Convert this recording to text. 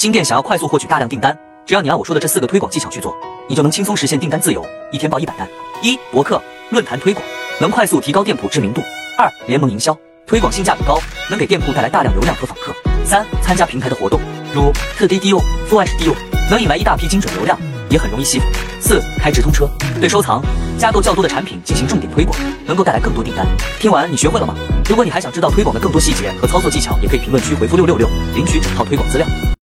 新店想要快速获取大量订单，只要你按我说的这四个推广技巧去做，你就能轻松实现订单自由，一天爆一百单。一、博客论坛推广，能快速提高店铺知名度。二、联盟营销推广，性价比高，能给店铺带来大量流量和访客。三、参加平台的活动，如特低 DO、负二十 DO，能引来一大批精准流量，也很容易吸粉。四、开直通车，对收藏、加购较多的产品进行重点推广，能够带来更多订单。听完你学会了吗？如果你还想知道推广的更多细节和操作技巧，也可以评论区回复六六六领取整套推广资料。